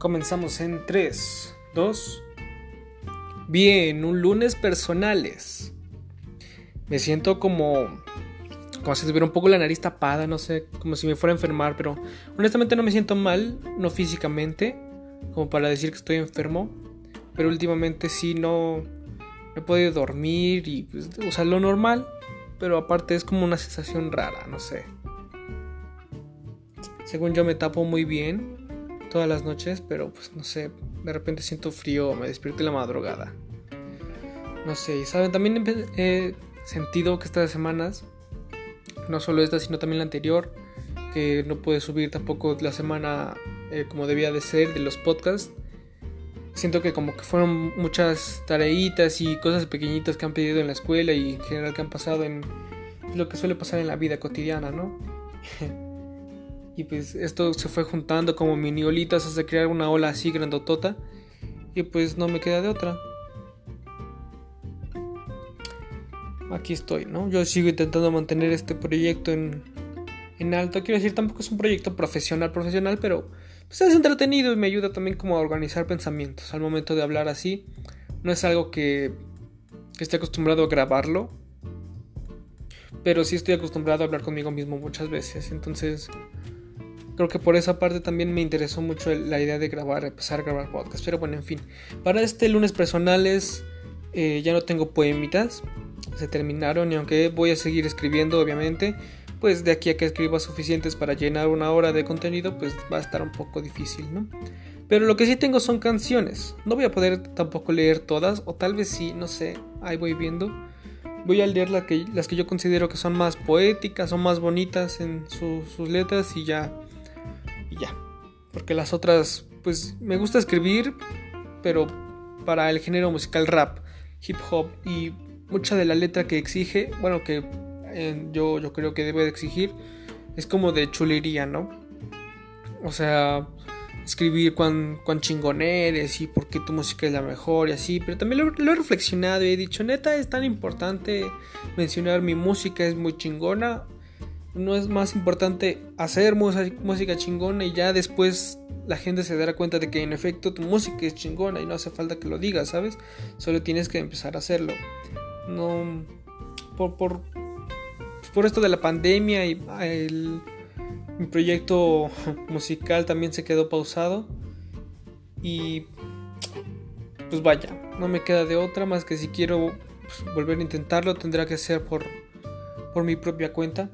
Comenzamos en 3, 2. Bien, un lunes personales. Me siento como. Como si tuviera un poco la nariz tapada, no sé, como si me fuera a enfermar, pero honestamente no me siento mal, no físicamente, como para decir que estoy enfermo, pero últimamente sí no, he podido dormir y, pues, o sea, lo normal, pero aparte es como una sensación rara, no sé. Según yo me tapo muy bien todas las noches, pero pues no sé, de repente siento frío, me despierto en la madrugada. No sé, y saben, también he sentido que estas semanas, no solo esta, sino también la anterior, que no pude subir tampoco la semana eh, como debía de ser de los podcasts. Siento que como que fueron muchas tareitas y cosas pequeñitas que han pedido en la escuela y en general que han pasado en lo que suele pasar en la vida cotidiana, ¿no? Y pues esto se fue juntando como mini olitas hasta crear una ola así grandotota. Y pues no me queda de otra. Aquí estoy, ¿no? Yo sigo intentando mantener este proyecto en, en alto. Quiero decir, tampoco es un proyecto profesional, profesional, pero pues es entretenido y me ayuda también como a organizar pensamientos al momento de hablar así. No es algo que, que esté acostumbrado a grabarlo, pero sí estoy acostumbrado a hablar conmigo mismo muchas veces. Entonces, creo que por esa parte también me interesó mucho la idea de grabar, empezar a grabar podcast. Pero bueno, en fin, para este lunes personales eh, ya no tengo poemitas, se terminaron y aunque voy a seguir escribiendo, obviamente, pues de aquí a que escriba suficientes para llenar una hora de contenido, pues va a estar un poco difícil, ¿no? Pero lo que sí tengo son canciones. No voy a poder tampoco leer todas, o tal vez sí, no sé, ahí voy viendo. Voy a leer que, las que yo considero que son más poéticas o más bonitas en sus letras y ya y ya. Porque las otras, pues me gusta escribir, pero para el género musical rap, hip hop y mucha de la letra que exige, bueno, que eh, yo, yo creo que debe de exigir, es como de chulería, ¿no? O sea, escribir cuán, cuán chingón eres y por qué tu música es la mejor y así, pero también lo, lo, he reflexionado y he dicho, neta, es tan importante mencionar mi música es muy chingona no es más importante hacer música chingona y ya después la gente se dará cuenta de que en efecto tu música es chingona y no hace falta que lo digas, ¿sabes? Solo tienes que empezar a hacerlo. No por por, por esto de la pandemia y el mi proyecto musical también se quedó pausado y pues vaya, no me queda de otra más que si quiero pues, volver a intentarlo tendrá que ser por por mi propia cuenta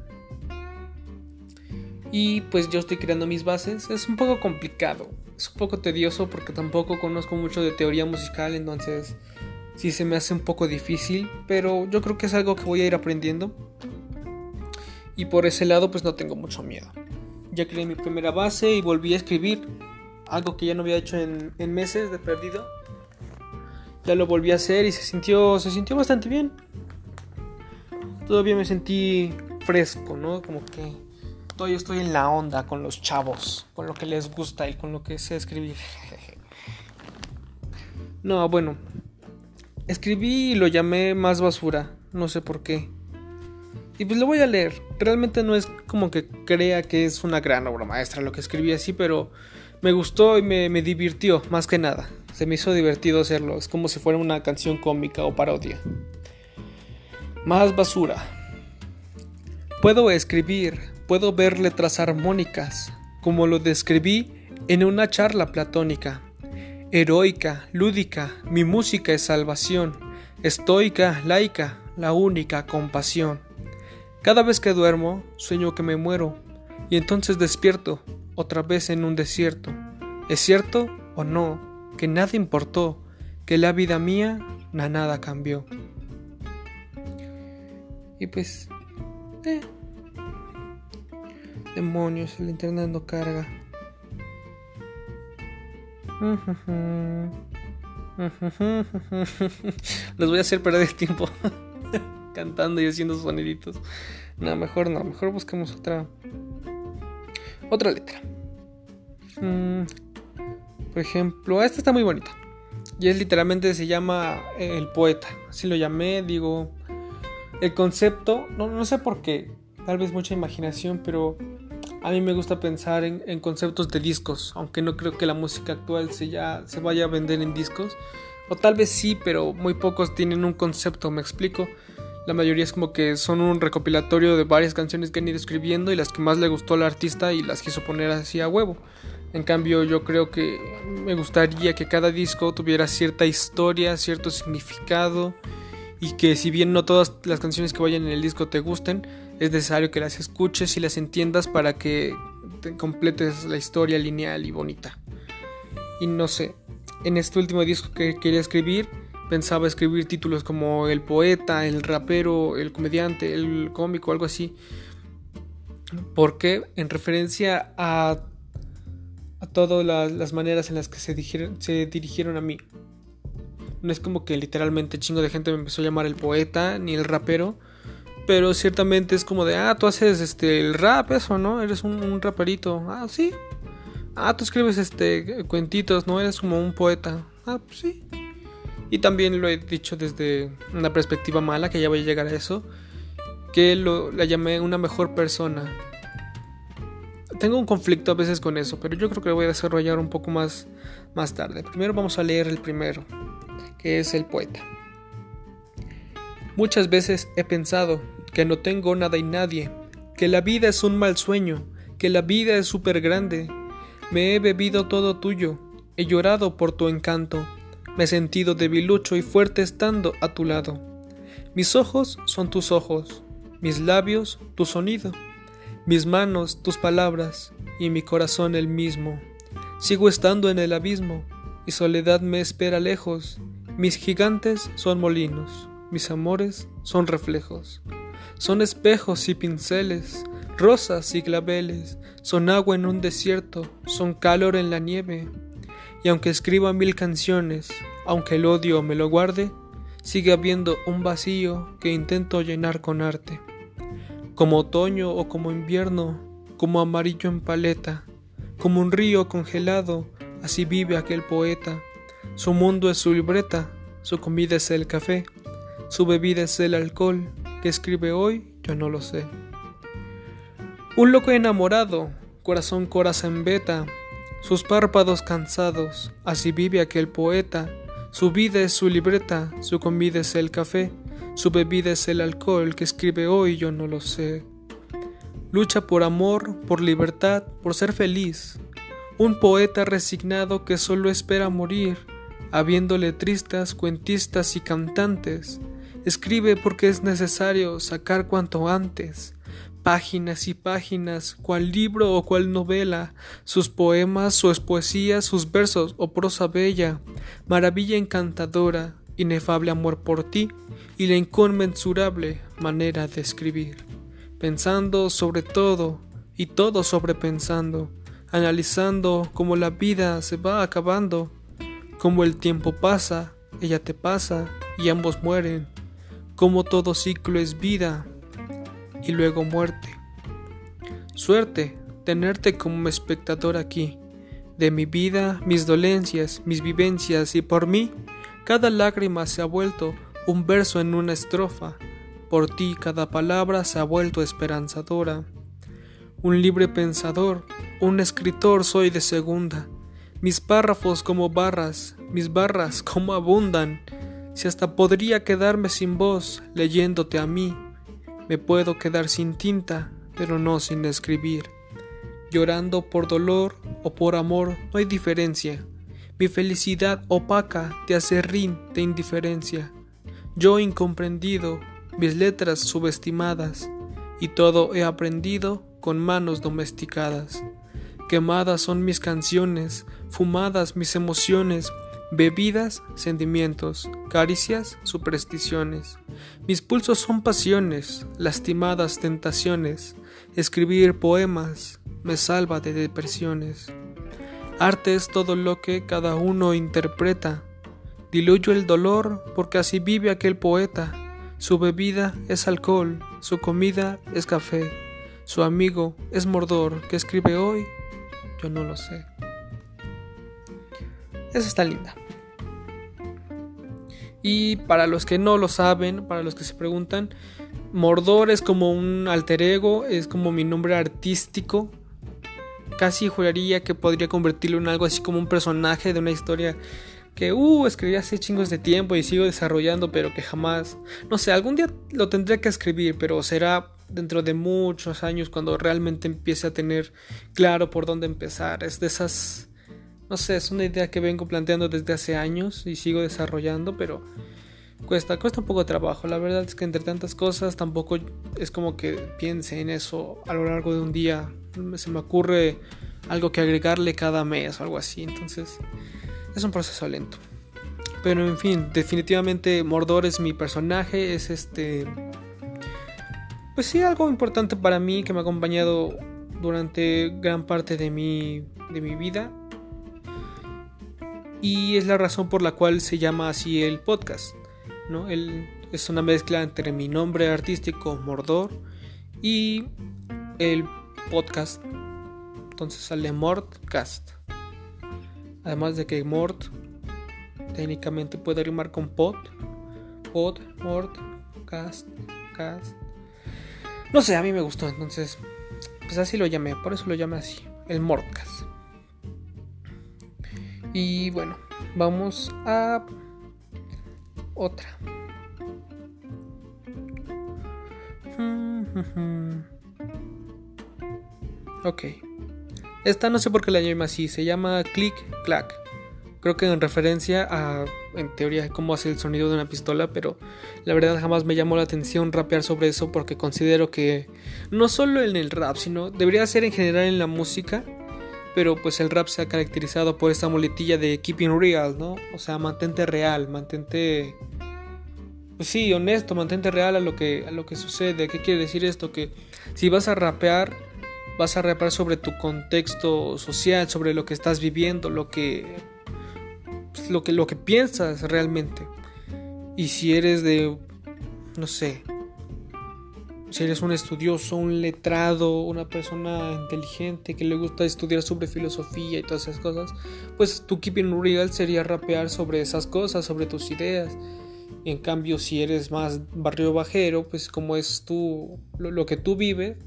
y pues yo estoy creando mis bases. Es un poco complicado, es un poco tedioso porque tampoco conozco mucho de teoría musical, entonces sí se me hace un poco difícil, pero yo creo que es algo que voy a ir aprendiendo. Y por ese lado pues no tengo mucho miedo. Ya creé mi primera base y volví a escribir, algo que ya no había hecho en, en meses de perdido. Ya lo volví a hacer y se sintió, se sintió bastante bien. Todavía me sentí fresco, ¿no? Como que Todavía estoy en la onda con los chavos, con lo que les gusta y con lo que sé escribir. No, bueno. Escribí y lo llamé más basura. No sé por qué. Y pues lo voy a leer. Realmente no es como que crea que es una gran obra maestra lo que escribí así, pero me gustó y me divirtió, más que nada. Se me hizo divertido hacerlo. Es como si fuera una canción cómica o parodia. Más basura. Puedo escribir puedo ver letras armónicas, como lo describí en una charla platónica. Heroica, lúdica, mi música es salvación, estoica, laica, la única compasión. Cada vez que duermo, sueño que me muero, y entonces despierto, otra vez en un desierto. ¿Es cierto o no que nada importó, que la vida mía nada cambió? Y pues, eh, Demonios, el internet no carga. Les voy a hacer perder tiempo cantando y haciendo soniditos. No, mejor no, mejor buscamos otra otra letra. Mm, por ejemplo, esta está muy bonita. Y es literalmente se llama El poeta. Así lo llamé, digo. El concepto, no, no sé por qué. Tal vez mucha imaginación, pero a mí me gusta pensar en, conceptos de discos, aunque no creo que la música actual se, ya, se vaya a vender en discos. O tal vez sí, pero muy pocos tienen un concepto, me explico. La mayoría es como que son un recopilatorio de varias canciones que han ido escribiendo y las que más le gustó al artista y las quiso poner así a huevo. En cambio, yo creo que me gustaría que cada disco tuviera cierta historia, cierto significado y que si bien no todas las canciones que vayan en el disco te gusten, es necesario que las escuches y las entiendas para que te completes la historia lineal y bonita. Y no sé, en este último disco que quería escribir, pensaba escribir títulos como El poeta, El rapero, El comediante, El cómico, algo así. Porque en referencia a, a todas las, maneras en las que se, se dirigieron a mí. No es como que literalmente chingo de gente me empezó a llamar el poeta ni el rapero. Pero ciertamente es como de, ah, tú haces este el rap, eso, ¿no? Eres un, raperito. Ah, sí. Ah, tú escribes este cuentitos, ¿no? Eres como un poeta. Ah, pues sí. Y también lo he dicho desde una perspectiva mala, que ya voy a llegar a eso. Que lo, la llamé una mejor persona. Tengo un conflicto a veces con eso, pero yo creo que lo voy a desarrollar un poco más, más tarde. Primero vamos a leer el primero que es el poeta. Muchas veces he pensado que no tengo nada y nadie, que la vida es un mal sueño, que la vida es súper grande. Me he bebido todo tuyo, he llorado por tu encanto, me he sentido debilucho y fuerte estando a tu lado. Mis ojos son tus ojos, mis labios tu sonido, mis manos tus palabras y mi corazón el mismo. Sigo estando en el abismo y soledad me espera lejos mis gigantes son molinos, mis amores son reflejos, son espejos y pinceles, rosas y claveles, son agua en un desierto, son calor en la nieve. Y aunque escriba mil canciones, aunque el odio me lo guarde, sigue habiendo un vacío que intento llenar con arte. Como otoño o como invierno, como amarillo en paleta, como un río congelado, así vive aquel poeta su mundo es su libreta, su comida es el café, su bebida es el alcohol. ¿Qué escribe hoy? Yo no lo sé. Un loco enamorado, corazón coraza en beta, sus párpados cansados, así vive aquel poeta. Su vida es su libreta, su comida es el café, su bebida es el alcohol. ¿Qué escribe hoy? Yo no lo sé. Lucha por amor, por libertad, por ser feliz. Un poeta resignado que solo espera morir habiendo letristas, cuentistas y cantantes. Escribe porque es necesario sacar cuanto antes, páginas y páginas, cual libro o cual novela, sus poemas, sus poesías, sus versos o prosa bella, maravilla encantadora, inefable amor por ti y la inconmensurable manera de escribir, pensando sobre todo y todo sobrepensando, analizando cómo la vida se va acabando como el tiempo pasa, ella te pasa y ambos mueren. Como todo ciclo es vida y luego muerte. Suerte tenerte como espectador aquí, de mi vida, mis dolencias, mis vivencias y por mí, cada lágrima se ha vuelto un verso en una estrofa, por ti cada palabra se ha vuelto esperanzadora. Un libre pensador, un escritor soy de segunda, mis párrafos como barras, mis barras como abundan, si hasta podría quedarme sin voz leyéndote a mí, me puedo quedar sin tinta, pero no sin escribir. Llorando por dolor o por amor no hay diferencia. Mi felicidad opaca te hace rin de indiferencia. Yo incomprendido, mis letras subestimadas, y todo he aprendido con manos domesticadas. Quemadas son mis canciones, fumadas mis emociones, bebidas, sentimientos, caricias, supersticiones. Mis pulsos son pasiones, lastimadas tentaciones. Escribir poemas me salva de depresiones. Arte es todo lo que cada uno interpreta. Diluyo el dolor porque así vive aquel poeta. Su bebida es alcohol, su comida es café, su amigo es Mordor que escribe hoy yo no lo sé. Esa está linda. Y para los que no lo saben, para los que se preguntan, Mordor es como un alter ego, es como mi nombre artístico. casi juraría que podría convertirlo en algo así como un personaje de una historia que, uh, escribí hace chingos de tiempo y sigo desarrollando, pero que jamás, no sé, algún día lo tendré que escribir, pero será dentro de muchos años cuando realmente empiece a tener claro por dónde empezar. Es de esas, no sé, es una idea que vengo planteando desde hace años y sigo desarrollando, pero cuesta, cuesta un poco de trabajo. La verdad es que entre tantas cosas tampoco es como que piense en eso a lo largo de un día. Se me ocurre algo que agregarle cada mes o algo así. Entonces es un proceso lento. Pero en fin, definitivamente Mordor es mi personaje. Es este... Pues sí, algo importante para mí que me ha acompañado durante gran parte de mi, de mi vida. Y es la razón por la cual se llama así el podcast. ¿no? es una mezcla entre mi nombre artístico Mordor y el podcast. Entonces sale Mordcast. Además de que Mord técnicamente puede rimar con pod. Pod, Mord, cast, cast. No sé, a mí me gustó, entonces pues así lo llamé, por eso lo llamé así, el Mordcast. Y bueno, vamos a otra. Ok. Esta no sé por qué la llama así. Se llama Click Clack. Creo que en referencia a, en teoría, cómo hace el sonido de una pistola, pero la verdad jamás me llamó la atención rapear sobre eso porque considero que no solo en el rap, sino debería ser en general en la música, pero pues el rap se ha caracterizado por esta muletilla de keeping real, ¿no? O sea, mantente real, mantente pues sí, honesto, mantente real a lo que a lo que sucede. ¿Qué quiere decir esto? Que si vas a rapear, vas a rapear sobre tu contexto social, sobre lo que estás viviendo, lo que pues, lo que lo que piensas realmente. Y si eres de no sé, si eres un estudioso, un letrado, una persona inteligente que le gusta estudiar sobre filosofía y todas esas cosas, pues tu keeping real sería rapear sobre esas cosas, sobre tus ideas. En cambio, si eres más barrio bajero, pues como es tu, lo, que tú vives,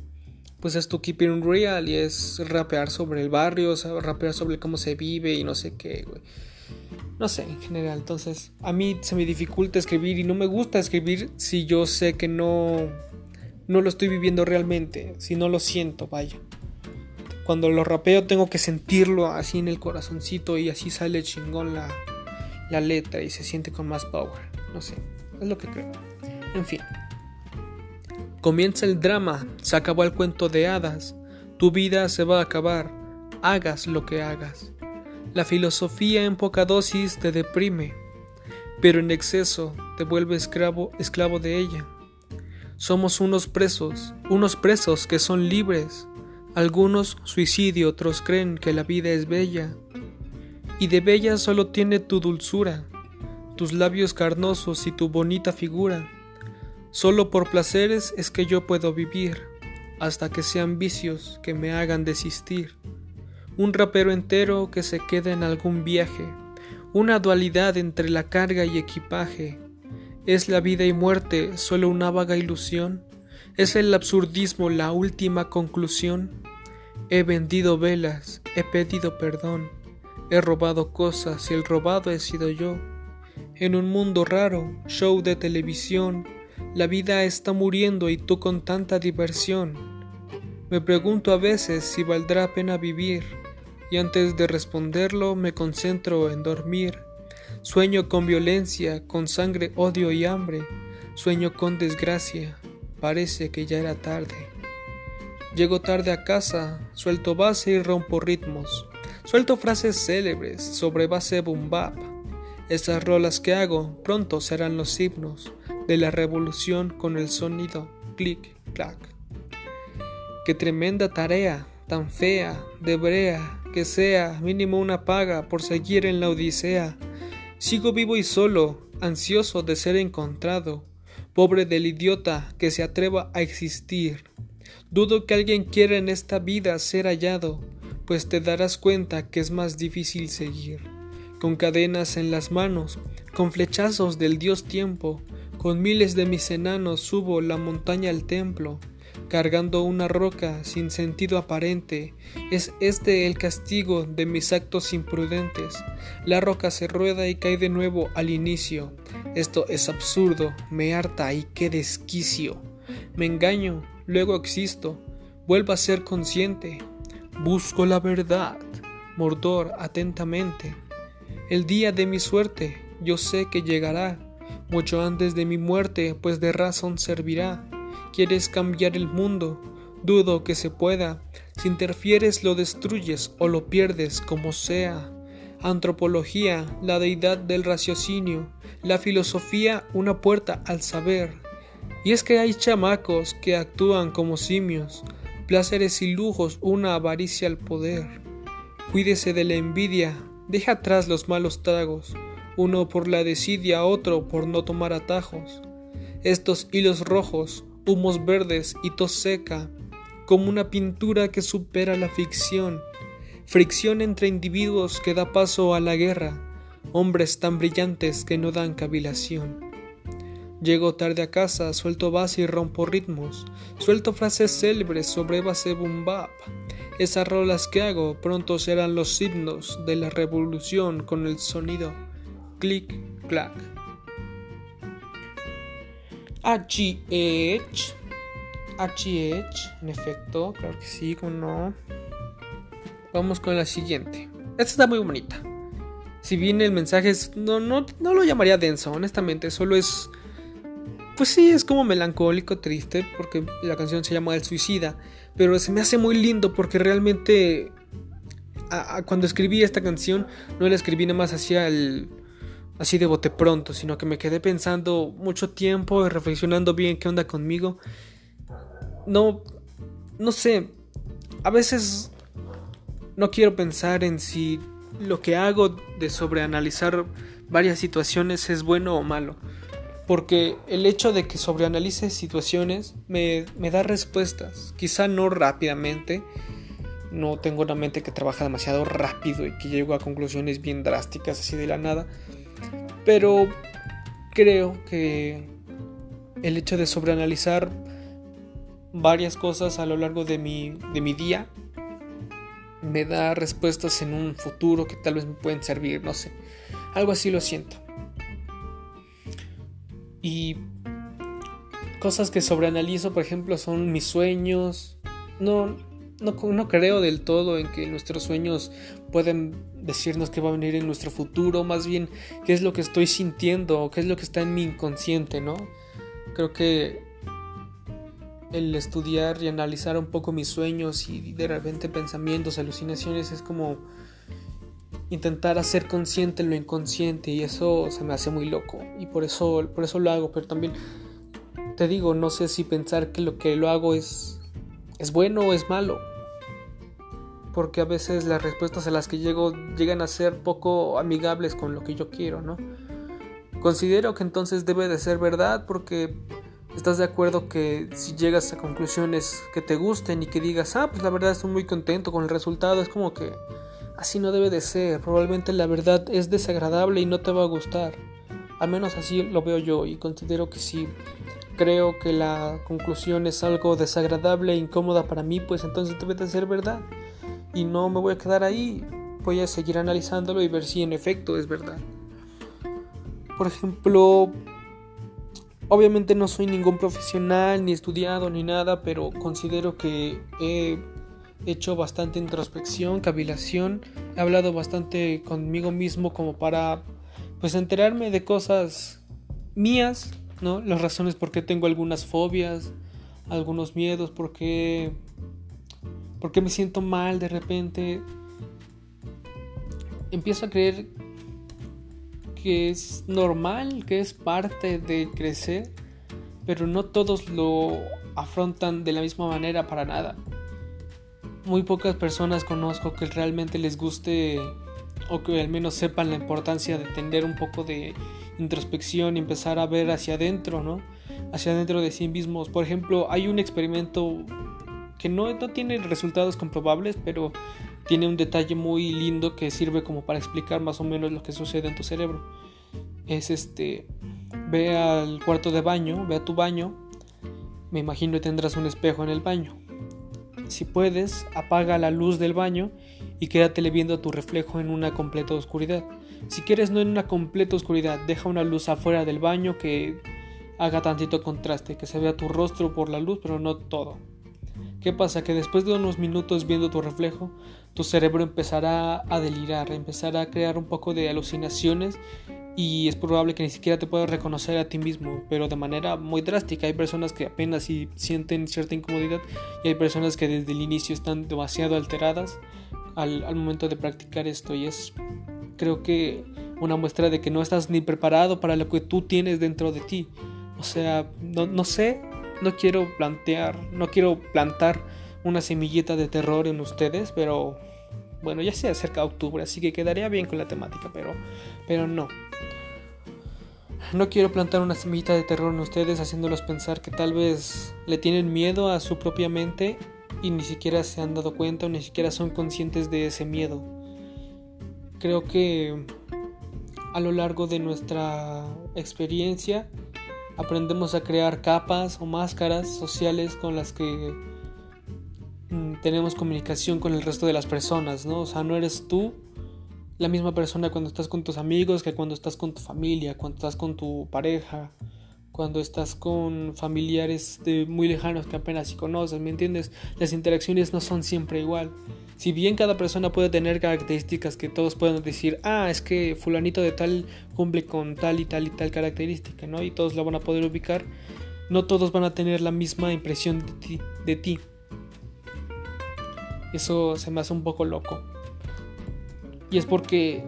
pues es tu keeping real y es rapear sobre el barrio, rapear sobre cómo se vive y no sé qué, güey. No sé, en general. Entonces, a mí se me dificulta escribir y no me gusta escribir si yo sé que no no lo estoy viviendo realmente, si no lo siento, vaya. Cuando lo rapeo tengo que sentirlo así en el corazoncito y así sale chingón la, la letra y se siente con más power. No sé, es lo que creo. En fin. Comienza el drama, se acabó el cuento de hadas, tu vida se va a acabar, hagas lo que hagas. La filosofía en poca dosis te deprime, pero en exceso te vuelve esclavo, esclavo de ella. Somos unos presos, unos presos que son libres. Algunos suicidio, otros creen que la vida es bella. Y de bella solo tiene tu dulzura, tus labios carnosos y tu bonita figura. Solo por placeres es que yo puedo vivir, hasta que sean vicios que me hagan desistir. Un rapero entero que se queda en algún viaje, una dualidad entre la carga y equipaje, ¿Es la vida y muerte solo una vaga ilusión? ¿Es el absurdismo la última conclusión? He vendido velas, he pedido perdón, he robado cosas y el robado he sido yo. En un mundo raro, show de televisión, la vida está muriendo y tú con tanta diversión. Me pregunto a veces si valdrá pena vivir, y antes de responderlo me concentro en dormir Sueño con violencia, con sangre, odio y hambre. Sueño con desgracia. Parece que ya era tarde. Llego tarde a casa, suelto base y rompo ritmos. Suelto frases célebres sobre base boom bap. Esas rolas que hago pronto serán los himnos de la revolución con el sonido clic clac. Qué tremenda tarea, tan fea, de brea, que sea mínimo una paga por seguir en la odisea Sigo vivo y solo, ansioso de ser encontrado, pobre del idiota que se atreva a existir. Dudo que alguien quiera en esta vida ser hallado, pues te darás cuenta que es más difícil seguir. Con cadenas en las manos, con flechazos del dios tiempo, con miles de mis enanos subo la montaña al templo, cargando una roca sin sentido aparente. Es este el castigo de mis actos imprudentes. La roca se rueda y cae de nuevo al inicio. Esto es absurdo, me harta y qué desquicio. Me engaño, luego existo, vuelvo a ser consciente. Busco la verdad, Mordor atentamente. El día de mi suerte, yo sé que llegará, mucho antes de mi muerte, pues de razón servirá. Quieres cambiar el mundo, dudo que se pueda. Si interfieres lo destruyes o lo pierdes como sea. Antropología, la deidad del raciocinio, la filosofía, una puerta al saber. Y es que hay chamacos que actúan como simios, placeres y lujos, una avaricia al poder. Cuídese de la envidia, deja atrás los malos tragos, uno por la desidia, otro por no tomar atajos. Estos hilos rojos, humos verdes y tos seca, como una pintura que supera la ficción, fricción entre individuos que da paso a la guerra, hombres tan brillantes que no dan cavilación. Llego tarde a casa, suelto base y rompo ritmos, suelto frases célebres sobre base boom bap. Esas rolas que hago pronto serán los signos de la revolución con el sonido clic clac. HH. HH, en efecto, claro que sí, como no. Vamos con la siguiente. Esta está muy bonita. Si bien el mensaje es. No, no, no lo llamaría denso, honestamente. Solo es. Pues sí, es como melancólico, triste, porque la canción se llama El Suicida. Pero se me hace muy lindo porque realmente. cuando escribí esta canción, no la escribí nada más hacia el así de bote pronto, sino que me quedé pensando mucho tiempo y reflexionando bien qué onda conmigo. No, no sé, a veces no quiero pensar en si lo que hago de sobreanalizar varias situaciones es bueno o malo. Porque el hecho de que sobreanalice situaciones me, me da respuestas. Quizá no rápidamente. No tengo una mente que trabaja demasiado rápido y que llego a conclusiones bien drásticas así de la nada pero creo que el hecho de sobreanalizar varias cosas a lo largo de mi, de mi día me da respuestas en un futuro que tal vez me pueden servir, no sé. Algo así lo siento. Y cosas que sobreanalizo, por ejemplo, son mis sueños. No, no, creo del todo en que nuestros sueños pueden decirnos qué va a venir en nuestro futuro, más bien qué es lo que estoy sintiendo o qué es lo que está en mi inconsciente, ¿no? Creo que el estudiar y analizar un poco mis sueños y de repente pensamientos, alucinaciones es como intentar hacer consciente lo inconsciente y eso se me hace muy loco y por eso por eso lo hago, pero también te digo, no sé si pensar que lo que lo hago es es bueno o es malo porque a veces las respuestas a las que llego llegan a ser poco amigables con lo que yo quiero, ¿no? Considero que entonces debe de ser verdad porque estás de acuerdo que si llegas a conclusiones que te gusten y que digas, ah, pues la verdad estoy muy contento con el resultado, es como que así no debe de ser, probablemente la verdad es desagradable y no te va a gustar. Al menos así lo veo yo y considero que si creo que la conclusión es algo desagradable e incómoda para mí, pues entonces debe de ser verdad y no me voy a quedar ahí. Voy a seguir analizándolo y ver si en efecto es verdad. Por ejemplo, obviamente no soy ningún profesional, ni estudiado, ni nada, pero considero que he hecho bastante introspección, cavilación, he hablado bastante conmigo mismo como para pues enterarme de cosas mías, ¿no? Las razones por qué tengo algunas fobias, algunos miedos, por qué porque me siento mal de repente. Empiezo a creer que es normal, que es parte de crecer, pero no todos lo afrontan de la misma manera para nada. Muy pocas personas conozco que realmente les guste o que al menos sepan la importancia de tener un poco de introspección y empezar a ver hacia adentro, ¿no? Hacia adentro de sí mismos. Por ejemplo, hay un experimento que no, no tiene resultados comprobables, pero tiene un detalle muy lindo que sirve como para explicar más o menos lo que sucede en tu cerebro. Es este, ve al cuarto de baño, ve a tu baño me imagino que tendrás un espejo en el baño. Si puedes, apaga la luz del baño y quédatele viendo a tu reflejo en una completa oscuridad. Si quieres no en una completa oscuridad, deja una luz afuera del baño que haga tantito contraste, que se vea tu rostro por la luz, pero no todo. ¿Qué pasa? Que después de unos minutos viendo tu reflejo, tu cerebro empezará a delirar, empezará a crear un poco de alucinaciones y es probable que ni siquiera te puedas reconocer a ti mismo, pero de manera muy drástica. Hay personas que apenas si sienten cierta incomodidad y hay personas que desde el inicio están demasiado alteradas al, momento de practicar esto y es creo que una muestra de que no estás ni preparado para lo que tú tienes dentro de ti. O sea, no sé, no quiero plantear, no quiero plantar una semillita de terror en ustedes, pero bueno, ya se acerca octubre, así que quedaría bien con la temática, pero, pero no. No quiero plantar una semillita de terror en ustedes haciéndolos pensar que tal vez le tienen miedo a su propia mente y ni siquiera se han dado cuenta o ni siquiera son conscientes de ese miedo. Creo que a lo largo de nuestra experiencia aprendemos a crear capas o máscaras sociales con las que mm, tenemos comunicación con el resto de las personas, ¿no? O sea, no eres tú la misma persona cuando estás con tus amigos que cuando estás con tu familia, cuando estás con tu pareja, cuando estás con familiares de muy lejanos que apenas si conoces, ¿me entiendes? Las interacciones no son siempre igual. Si bien cada persona puede tener características que todos pueden decir, ah, es que fulanito de tal cumple con tal y tal y tal característica, ¿no? Y todos lo van a poder ubicar, no todos van a tener la misma impresión de ti. De ti. Eso se me hace un poco loco. Y es porque...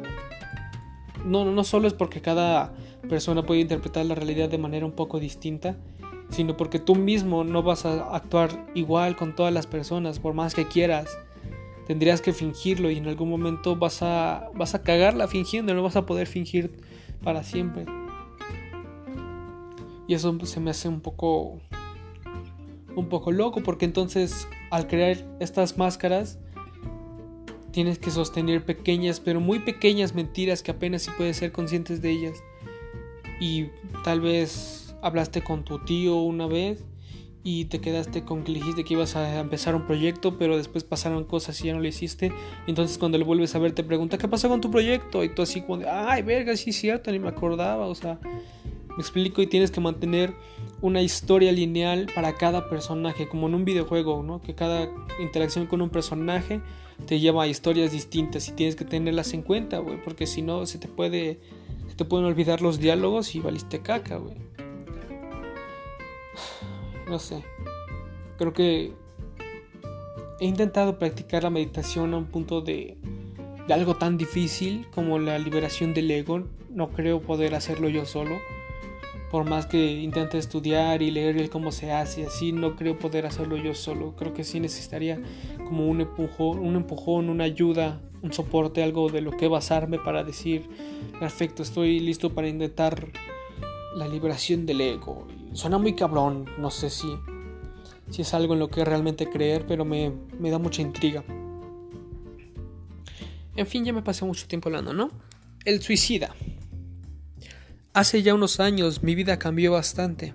No, no solo es porque cada persona puede interpretar la realidad de manera un poco distinta, sino porque tú mismo no vas a actuar igual con todas las personas, por más que quieras tendrías que fingirlo y en algún momento vas a, vas a cagarla fingiendo, no vas a poder fingir para siempre. Y eso se me hace un poco un poco loco porque entonces al crear estas máscaras tienes que sostener pequeñas, pero muy pequeñas mentiras que apenas si puedes ser conscientes de ellas. Y tal vez hablaste con tu tío una vez y te quedaste con que dijiste que ibas a empezar un proyecto, pero después pasaron cosas y ya no lo hiciste. Entonces cuando le vuelves a ver te pregunta, ¿qué pasa con tu proyecto? Y tú así como de, ay, verga, sí es cierto, ni me acordaba. O sea, me explico y tienes que mantener una historia lineal para cada personaje, como en un videojuego, ¿no? Que cada interacción con un personaje te lleva a historias distintas y tienes que tenerlas en cuenta, güey, porque si no se te puede, se te pueden olvidar los diálogos y valiste caca, güey no sé. Creo que he intentado practicar la meditación a un punto de, algo tan difícil como la liberación del ego. No creo poder hacerlo yo solo. Por más que intente estudiar y leer el cómo se hace, así no creo poder hacerlo yo solo. Creo que sí necesitaría como un empujón, un empujón, una ayuda, un soporte, algo de lo que basarme para decir, perfecto, estoy listo para intentar la liberación del ego. Suena muy cabrón, no sé si, si es algo en lo que realmente creer, pero me, me da mucha intriga. En fin, ya me pasé mucho tiempo hablando, ¿no? El suicida. Hace ya unos años mi vida cambió bastante.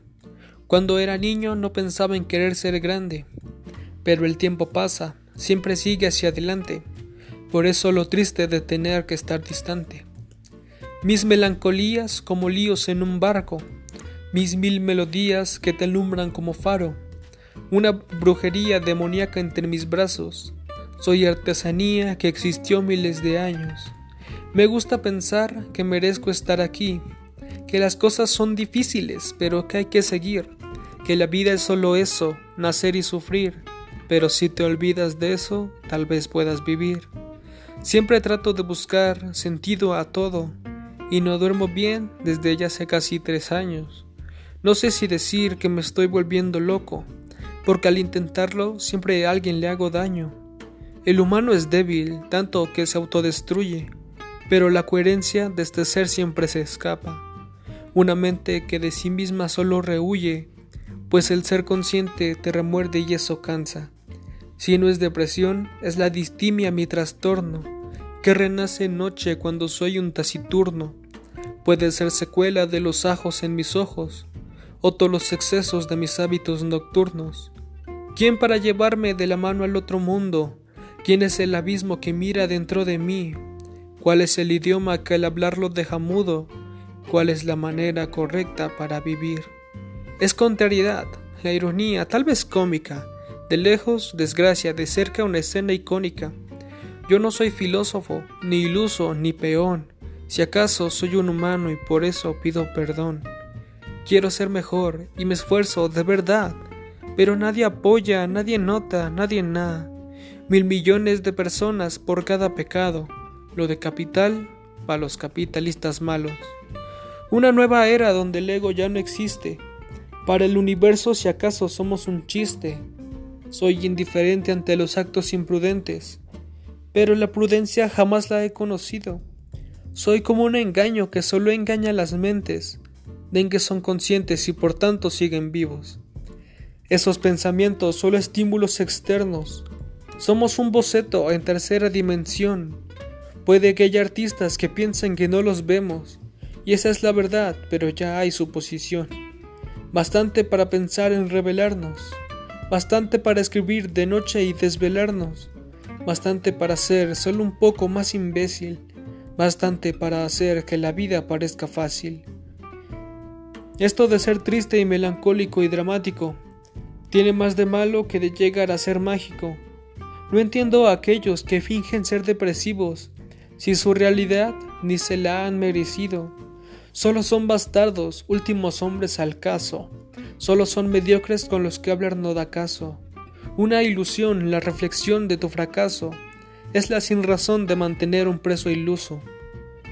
Cuando era niño no pensaba en querer ser grande, pero el tiempo pasa, siempre sigue hacia adelante. Por eso lo triste de tener que estar distante mis melancolías como líos en un barco, mis mil melodías que te alumbran como faro, una brujería demoníaca entre mis brazos, soy artesanía que existió miles de años. Me gusta pensar que merezco estar aquí, que las cosas son difíciles, pero que hay que seguir, que la vida es solo eso, nacer y sufrir, pero si te olvidas de eso, tal vez puedas vivir. Siempre trato de buscar sentido a todo, y no duermo bien desde ya hace casi tres años. No sé si decir que me estoy volviendo loco, porque al intentarlo siempre a alguien le hago daño. El humano es débil, tanto que se autodestruye, pero la coherencia de este ser siempre se escapa. Una mente que de sí misma solo rehuye, pues el ser consciente te remuerde y eso cansa. Si no es depresión, es la distimia mi trastorno que renace noche cuando soy un taciturno. Puede ser secuela de los ajos en mis ojos, o todos los excesos de mis hábitos nocturnos. ¿Quién para llevarme de la mano al otro mundo? ¿Quién es el abismo que mira dentro de mí? ¿Cuál es el idioma que al hablarlo deja mudo? ¿Cuál es la manera correcta para vivir? Es contrariedad, la ironía, tal vez cómica, de lejos, desgracia, de cerca una escena icónica. Yo no soy filósofo, ni iluso, ni peón. Si acaso soy un humano y por eso pido perdón. Quiero ser mejor y me esfuerzo de verdad, pero nadie apoya, nadie nota, nadie nada. Mil millones de personas por cada pecado. Lo de capital para los capitalistas malos. Una nueva era donde el ego ya no existe. Para el universo si acaso somos un chiste. Soy indiferente ante los actos imprudentes, pero la prudencia jamás la he conocido. Soy como un engaño que solo engaña las mentes, de que son conscientes y por tanto siguen vivos. Esos pensamientos solo estímulos externos. Somos un boceto en tercera dimensión. Puede que haya artistas que piensen que no los vemos, y esa es la verdad, pero ya hay suposición. Bastante para pensar en revelarnos, bastante para escribir de noche y desvelarnos, bastante para ser solo un poco más imbécil bastante para hacer que la vida parezca fácil. Esto de ser triste y melancólico y dramático tiene más de malo que de llegar a ser mágico. No entiendo a aquellos que fingen ser depresivos, si su realidad ni se la han merecido. Solo son bastardos, últimos hombres al caso. Solo son mediocres con los que hablar no da caso. Una ilusión, la reflexión de tu fracaso es la sin razón de mantener un preso iluso.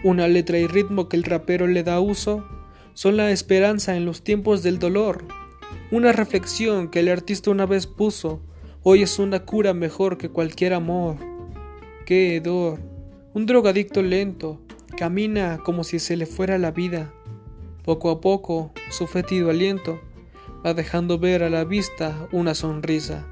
Una letra y ritmo que el rapero le da uso son la esperanza en los tiempos del dolor. Una reflexión que el artista una vez puso, hoy es una cura mejor que cualquier amor. Qué hedor. Un drogadicto lento, camina como si se le fuera la vida. Poco a poco, su fétido aliento va dejando ver a la vista una sonrisa.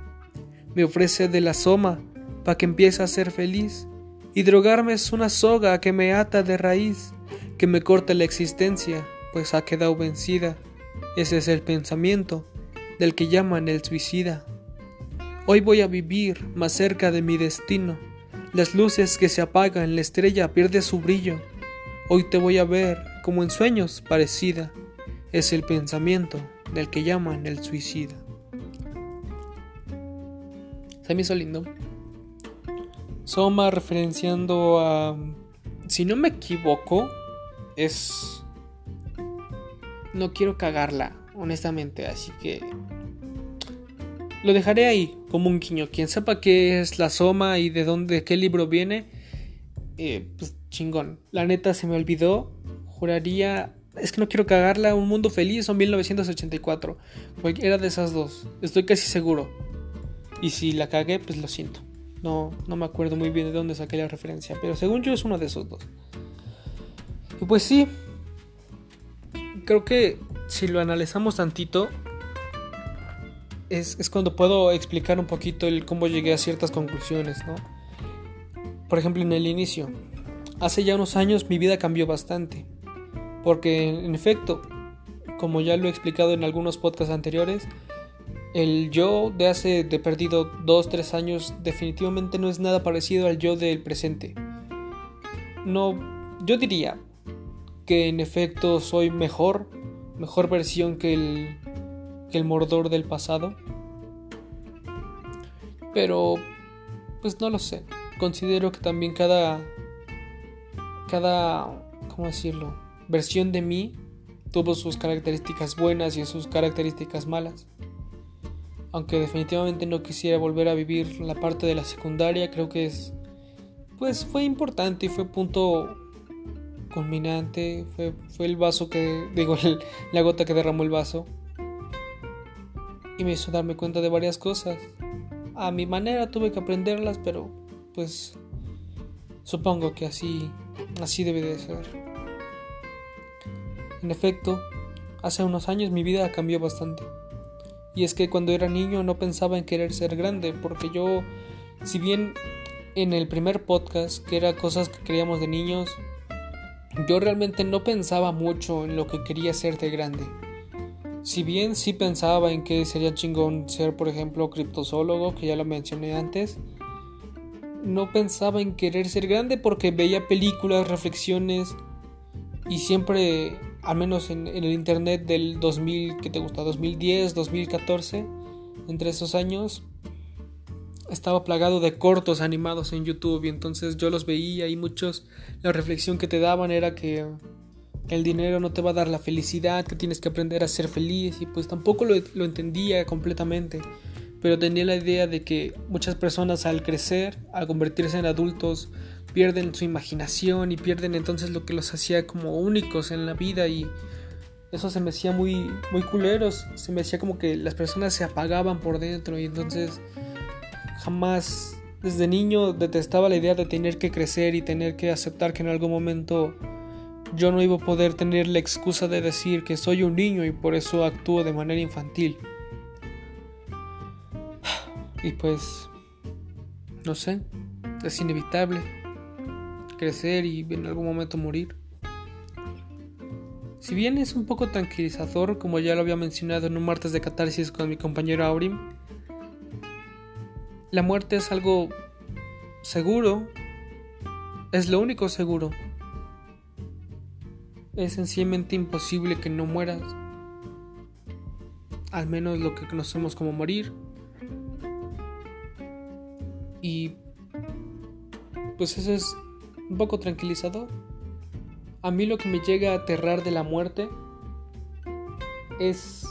Me ofrece de la soma para que empiece a ser feliz. Y drogarme es una soga que me ata de raíz, que me corta la existencia, pues ha quedado vencida. Ese es el pensamiento del que llaman el suicida. Hoy voy a vivir más cerca de mi destino. Las luces que se apagan, la estrella pierde su brillo. Hoy te voy a ver como en sueños parecida. Es el pensamiento del que llaman el suicida. Se me hizo lindo. Soma referenciando a... Si no me equivoco, es... No quiero cagarla, honestamente, así que... Lo dejaré ahí, como un guiño. Quien sepa qué es la Soma y de dónde, qué libro viene, eh, pues chingón. La neta se me olvidó. Juraría es que no quiero cagarla. Un mundo feliz o 1984. Era de esas dos. Estoy casi seguro. Y si la cagué, pues lo siento. No, no me acuerdo muy bien de dónde saqué la referencia, pero según yo es uno de esos dos. Y pues sí, creo que si lo analizamos tantito, es, es, cuando puedo explicar un poquito el cómo llegué a ciertas conclusiones, ¿no? Por ejemplo, en el inicio, hace ya unos años mi vida cambió bastante, porque en efecto, como ya lo he explicado en algunos podcasts anteriores, el yo de hace de perdido 2-3 años definitivamente no es nada parecido al yo del presente. No, yo diría que en efecto soy mejor, mejor versión que el, que el mordor del pasado. Pero, pues no lo sé. Considero que también cada, cada, ¿cómo decirlo? Versión de mí tuvo sus características buenas y sus características malas aunque definitivamente no quisiera volver a vivir la parte de la secundaria, creo que es, pues fue importante y fue punto culminante, fue, fue el vaso que, digo, la gota que derramó el vaso. Y me hizo darme cuenta de varias cosas. A mi manera tuve que aprenderlas, pero pues supongo que así, así debe de ser. En efecto, hace unos años mi vida cambió bastante. Y es que cuando era niño no pensaba en querer ser grande, porque yo, si bien en el primer podcast, que era cosas que queríamos de niños, yo realmente no pensaba mucho en lo que quería ser de grande. si bien sí pensaba en que sería chingón ser, por ejemplo, criptozoólogo, que ya lo mencioné antes, no pensaba en querer ser grande porque veía películas, reflexiones y siempre, al menos en, el internet del 2000, que te gusta? 2010, 2014, entre esos años, estaba plagado de cortos animados en YouTube y entonces yo los veía y muchos, la reflexión que te daban era que el dinero no te va a dar la felicidad, que tienes que aprender a ser feliz y pues tampoco lo, lo entendía completamente, pero tenía la idea de que muchas personas al crecer, al convertirse en adultos, pierden su imaginación y pierden entonces lo que los hacía como únicos en la vida y eso se me hacía muy muy culeros, se me hacía como que las personas se apagaban por dentro y entonces jamás desde niño detestaba la idea de tener que crecer y tener que aceptar que en algún momento yo no iba a poder tener la excusa de decir que soy un niño y por eso actúo de manera infantil. Y pues, no sé, es inevitable crecer y en algún momento morir. Si bien es un poco tranquilizador, como ya lo había mencionado en un martes de catarsis con mi compañero Aurim, la muerte es algo seguro, es lo único seguro es sencillamente imposible que no mueras. Al menos lo que conocemos como morir. Y pues eso es un poco tranquilizador. A mí lo que me llega a aterrar de la muerte es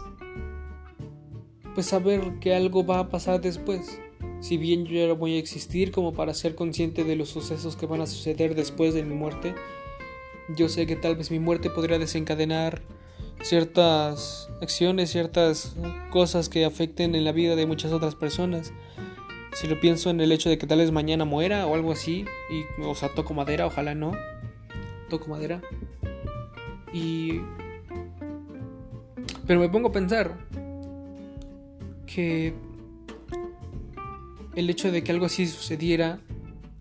pues saber que algo va a pasar después. Si bien yo ya voy a existir como para ser consciente de los sucesos que van a suceder después de mi muerte, yo sé que tal vez mi muerte podría desencadenar ciertas acciones, ciertas cosas que afecten en la vida de muchas otras personas. Si lo pienso en el hecho de que tal vez mañana muera o algo así, y, o sea, toco madera, ojalá no, toco madera. Y... Pero me pongo a pensar que el hecho de que algo así sucediera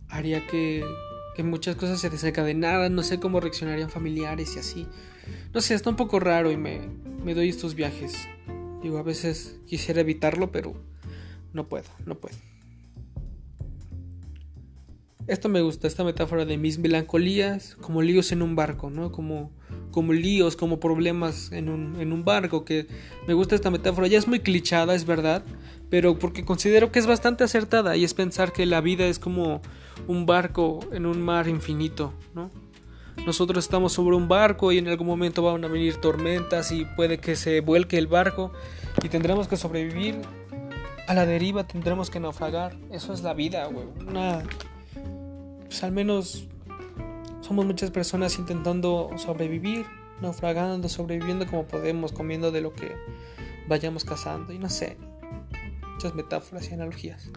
haría que muchas cosas se desencadenaran, no sé cómo reaccionarían familiares y así. No sé, está un poco raro y me, doy estos viajes. Digo, a veces quisiera evitarlo, pero no puedo, no puedo. Esto me gusta, esta metáfora de mis melancolías como líos en un barco, ¿no? Como, como líos, como problemas en un, en un barco, que me gusta esta metáfora. Ya es muy clichada, es verdad, pero porque considero que es bastante acertada y es pensar que la vida es como un barco en un mar infinito, ¿no? Nosotros estamos sobre un barco y en algún momento van a venir tormentas y puede que se vuelque el barco y tendremos que sobrevivir a la deriva, tendremos que naufragar. Eso es la vida, güey. Una... Pues al menos somos muchas personas intentando sobrevivir, naufragando, sobreviviendo como podemos, comiendo de lo que vayamos cazando y no sé. Muchas metáforas y analogías.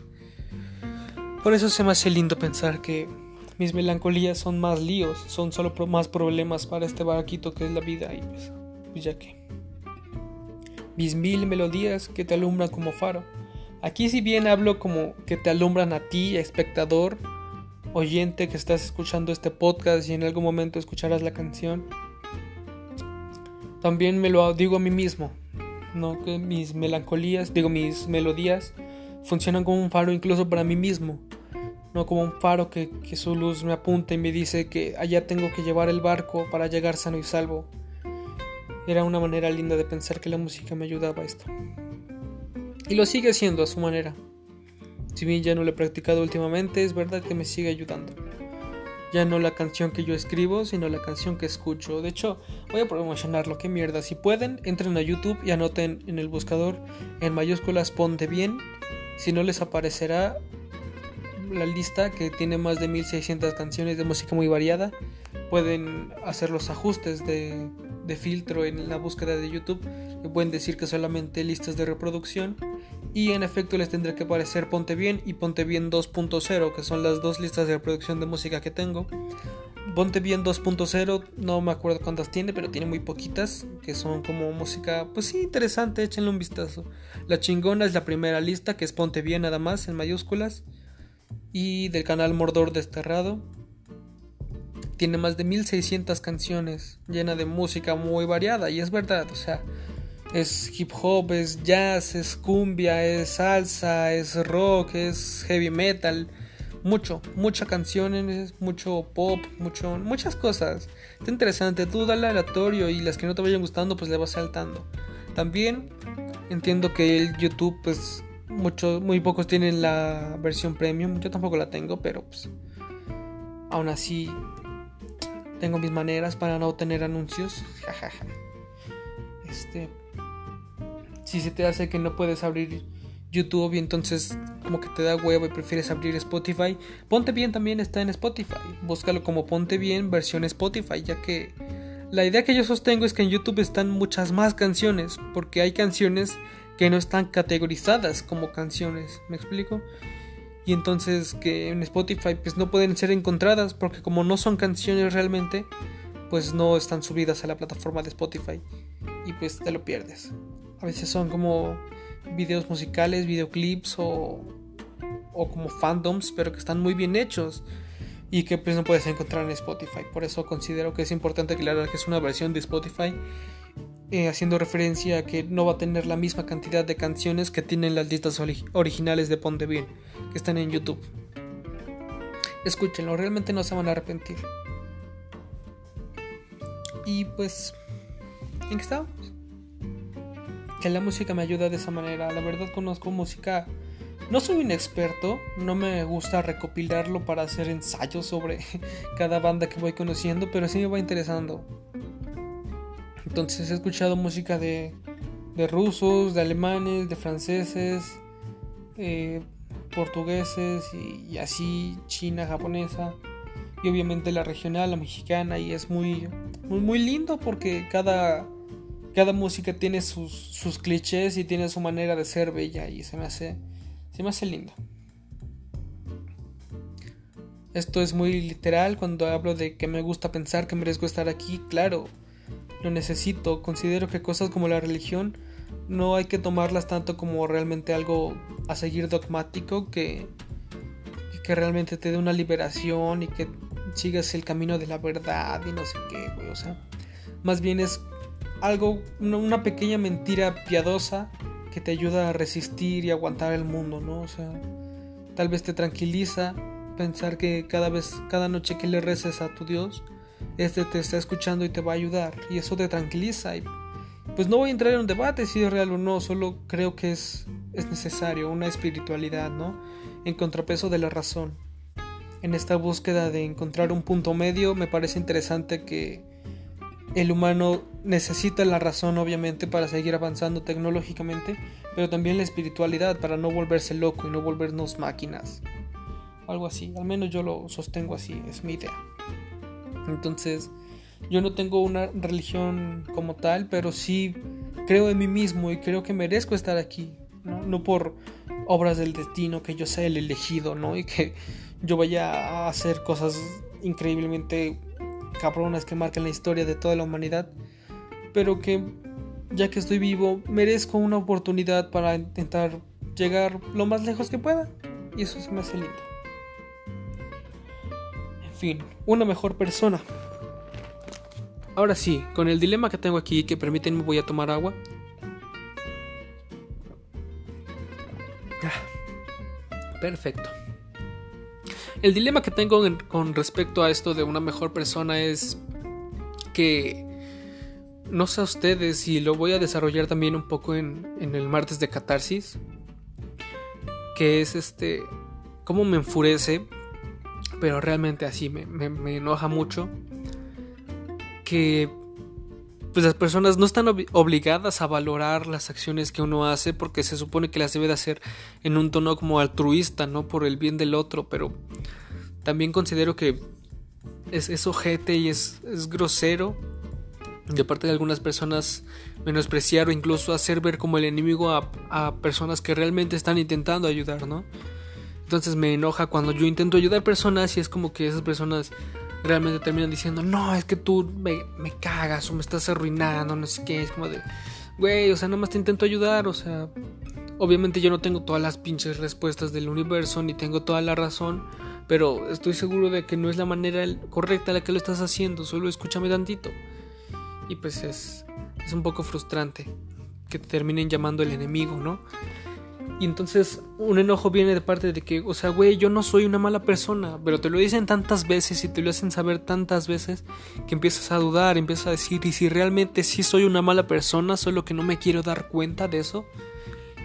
Por eso se me hace lindo pensar que mis melancolías son más líos, son solo más problemas para este barquito que es la vida y pues, pues, ya que. Mis mil melodías que te alumbran como faro. Aquí si bien hablo como que te alumbran a ti, espectador, oyente que estás escuchando este podcast y en algún momento escucharás la canción, también me lo digo a mí mismo, no que mis melancolías, digo mis melodías funcionan como un faro incluso para mí mismo, no como un faro que, su luz me apunta y me dice que allá tengo que llevar el barco para llegar sano y salvo. Era una manera linda de pensar que la música me ayudaba a esto. Y lo sigue haciendo a su manera. Si bien ya no lo he practicado últimamente, es verdad que me sigue ayudando. Ya no la canción que yo escribo, sino la canción que escucho. De hecho, voy a promocionarlo, qué mierda. Si pueden, entren a YouTube y anoten en el buscador en mayúsculas ponte bien si no les aparecerá la lista que tiene más de 1600 canciones de música muy variada, pueden hacer los ajustes de, filtro en la búsqueda de YouTube. Pueden decir que solamente listas de reproducción y en efecto les tendrá que aparecer Ponte Bien y Ponte Bien 2.0, que son las dos listas de reproducción de música que tengo. Ponte Bien 2.0, no me acuerdo cuántas tiene, pero tiene muy poquitas, que son como música, pues sí, interesante, échenle un vistazo. La chingona es la primera lista, que es Ponte Bien nada más, en mayúsculas, y del canal Mordor Desterrado. Tiene más de 1600 canciones, llena de música muy variada, y es verdad, o sea, es hip hop, es jazz, es cumbia, es salsa, es rock, es heavy metal, mucho, muchas canciones, mucho pop, mucho, muchas cosas. Está interesante, tú dale aleatorio y las que no te vayan gustando pues le vas saltando. También entiendo que el YouTube pues muchos, muy pocos tienen la versión premium, yo tampoco la tengo, pero pues aún así tengo mis maneras para no tener anuncios. este si se te hace que no puedes abrir YouTube y entonces como que te da huevo y prefieres abrir Spotify, Ponte Bien también está en Spotify. Búscalo como Ponte Bien versión Spotify, ya que la idea que yo sostengo es que en YouTube están muchas más canciones, porque hay canciones que no están categorizadas como canciones, ¿me explico? Y entonces que en Spotify pues no pueden ser encontradas porque como no son canciones realmente, pues no están subidas a la plataforma de Spotify y pues te lo pierdes. A veces son como videos musicales, videoclips o, o como fandoms, pero que están muy bien hechos y que pues no puedes encontrar en Spotify. Por eso considero que es importante aclarar que es una versión de Spotify, eh, haciendo referencia a que no va a tener la misma cantidad de canciones que tienen las listas originales de Ponte Bien, que están en YouTube. Escúchenlo, realmente no se van a arrepentir. Y pues, ¿en qué estamos? Que la música me ayuda de esa manera. La verdad conozco música. No soy un experto, no me gusta recopilarlo para hacer ensayos sobre cada banda que voy conociendo, pero sí me va interesando. Entonces he escuchado música de, de rusos, de alemanes, de franceses, eh, portugueses y, y, así, china, japonesa y obviamente la regional, la mexicana y es muy, muy, muy lindo porque cada cada música tiene sus, sus clichés y tiene su manera de ser bella y se me hace, se me hace lindo. Esto es muy literal cuando hablo de que me gusta pensar que merezco estar aquí, claro, lo necesito, considero que cosas como la religión no hay que tomarlas tanto como realmente algo a seguir dogmático que, que realmente te dé una liberación y que sigas el camino de la verdad y no sé qué, O sea, más bien es algo, una pequeña mentira piadosa que te ayuda a resistir y aguantar el mundo, ¿no? O sea, tal vez te tranquiliza pensar que cada vez, cada noche que le reces a tu Dios, este te está escuchando y te va a ayudar y eso te tranquiliza y pues no voy a entrar en un debate si es real o no, solo creo que es, es necesario una espiritualidad, ¿no? En contrapeso de la razón. En esta búsqueda de encontrar un punto medio me parece interesante que el humano necesita la razón obviamente para seguir avanzando tecnológicamente, pero también la espiritualidad para no volverse loco y no volvernos máquinas. Algo así, al menos yo lo sostengo así, es mi idea. Entonces, yo no tengo una religión como tal, pero sí creo en mí mismo y creo que merezco estar aquí, no, por obras del destino, que yo sea el elegido, ¿no? Y que yo vaya a hacer cosas increíblemente cabronas que marcan la historia de toda la humanidad, pero que ya que estoy vivo merezco una oportunidad para intentar llegar lo más lejos que pueda y eso se me hace lindo. En fin, una mejor persona. Ahora sí, con el dilema que tengo aquí, que permítanme voy a tomar agua. Perfecto. El dilema que tengo con respecto a esto de una mejor persona es que no sé a ustedes y lo voy a desarrollar también un poco en, el martes de catarsis, que es este, cómo me enfurece, pero realmente así me, me enoja mucho, que pues las personas no están obligadas a valorar las acciones que uno hace porque se supone que las debe de hacer en un tono como altruista, no por el bien del otro, pero también considero que es, es ojete y es, es grosero de parte de algunas personas menospreciar o incluso hacer ver como el enemigo a, a personas que realmente están intentando ayudar, ¿no? Entonces me enoja cuando yo intento ayudar personas y es como que esas personas realmente terminan diciendo, no, es que tú me, me cagas o me estás arruinando, no sé qué, es como de, güey, o sea, nada más te intento ayudar, o sea, obviamente yo no tengo todas las pinches respuestas del universo, ni tengo toda la razón, pero estoy seguro de que no es la manera correcta la que lo estás haciendo, solo escúchame tantito. Y pues es, es un poco frustrante. que te terminen llamando el enemigo, ¿no? Y entonces un enojo viene de parte de que, o sea, güey, yo no soy una mala persona, pero te lo dicen tantas veces y te lo hacen saber tantas veces que empiezas a dudar, empiezas a decir, y si realmente sí soy una mala persona, solo que no me quiero dar cuenta de eso.